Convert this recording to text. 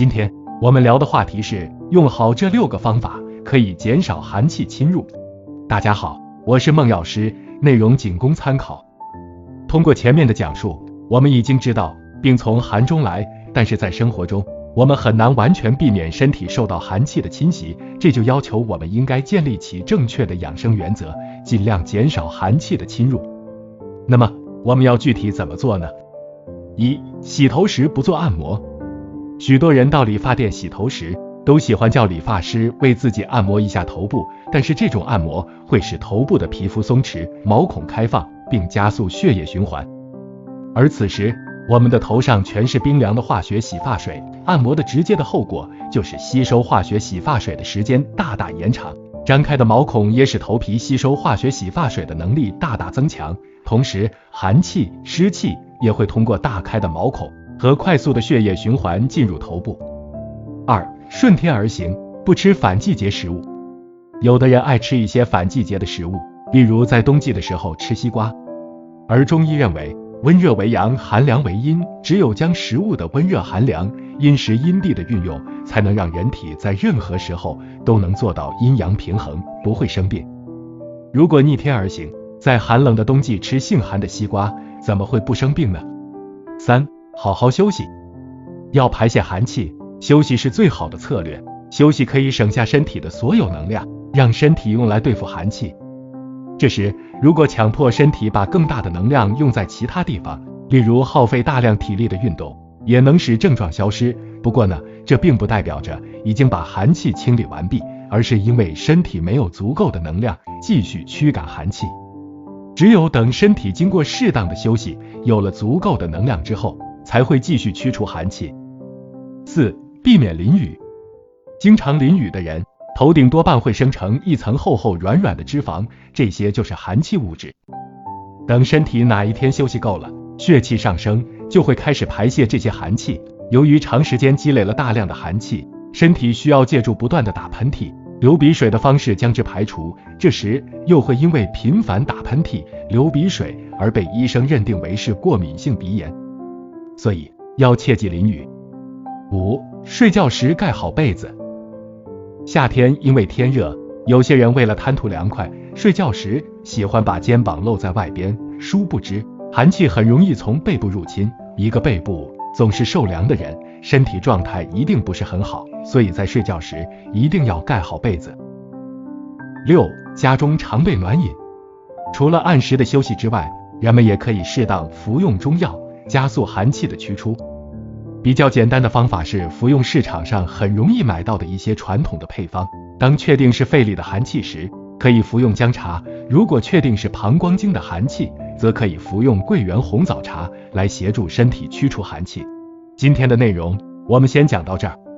今天我们聊的话题是用好这六个方法可以减少寒气侵入。大家好，我是孟药师，内容仅供参考。通过前面的讲述，我们已经知道病从寒中来，但是在生活中，我们很难完全避免身体受到寒气的侵袭，这就要求我们应该建立起正确的养生原则，尽量减少寒气的侵入。那么我们要具体怎么做呢？一、洗头时不做按摩。许多人到理发店洗头时，都喜欢叫理发师为自己按摩一下头部，但是这种按摩会使头部的皮肤松弛，毛孔开放，并加速血液循环。而此时，我们的头上全是冰凉的化学洗发水，按摩的直接的后果就是吸收化学洗发水的时间大大延长，张开的毛孔也使头皮吸收化学洗发水的能力大大增强，同时寒气、湿气也会通过大开的毛孔。和快速的血液循环进入头部。二、顺天而行，不吃反季节食物。有的人爱吃一些反季节的食物，例如在冬季的时候吃西瓜。而中医认为，温热为阳，寒凉为阴，只有将食物的温热寒凉、阴时阴地的运用，才能让人体在任何时候都能做到阴阳平衡，不会生病。如果逆天而行，在寒冷的冬季吃性寒的西瓜，怎么会不生病呢？三。好好休息，要排泄寒气，休息是最好的策略。休息可以省下身体的所有能量，让身体用来对付寒气。这时，如果强迫身体把更大的能量用在其他地方，例如耗费大量体力的运动，也能使症状消失。不过呢，这并不代表着已经把寒气清理完毕，而是因为身体没有足够的能量继续驱赶寒气。只有等身体经过适当的休息，有了足够的能量之后。才会继续驱除寒气。四、避免淋雨。经常淋雨的人，头顶多半会生成一层厚厚软软的脂肪，这些就是寒气物质。等身体哪一天休息够了，血气上升，就会开始排泄这些寒气。由于长时间积累了大量的寒气，身体需要借助不断的打喷嚏、流鼻水的方式将之排除。这时又会因为频繁打喷嚏、流鼻水而被医生认定为是过敏性鼻炎。所以要切忌淋雨。五、睡觉时盖好被子。夏天因为天热，有些人为了贪图凉快，睡觉时喜欢把肩膀露在外边，殊不知寒气很容易从背部入侵。一个背部总是受凉的人，身体状态一定不是很好，所以在睡觉时一定要盖好被子。六、家中常备暖饮。除了按时的休息之外，人们也可以适当服用中药。加速寒气的驱出，比较简单的方法是服用市场上很容易买到的一些传统的配方。当确定是肺里的寒气时，可以服用姜茶；如果确定是膀胱经的寒气，则可以服用桂圆红枣茶来协助身体驱除寒气。今天的内容我们先讲到这儿。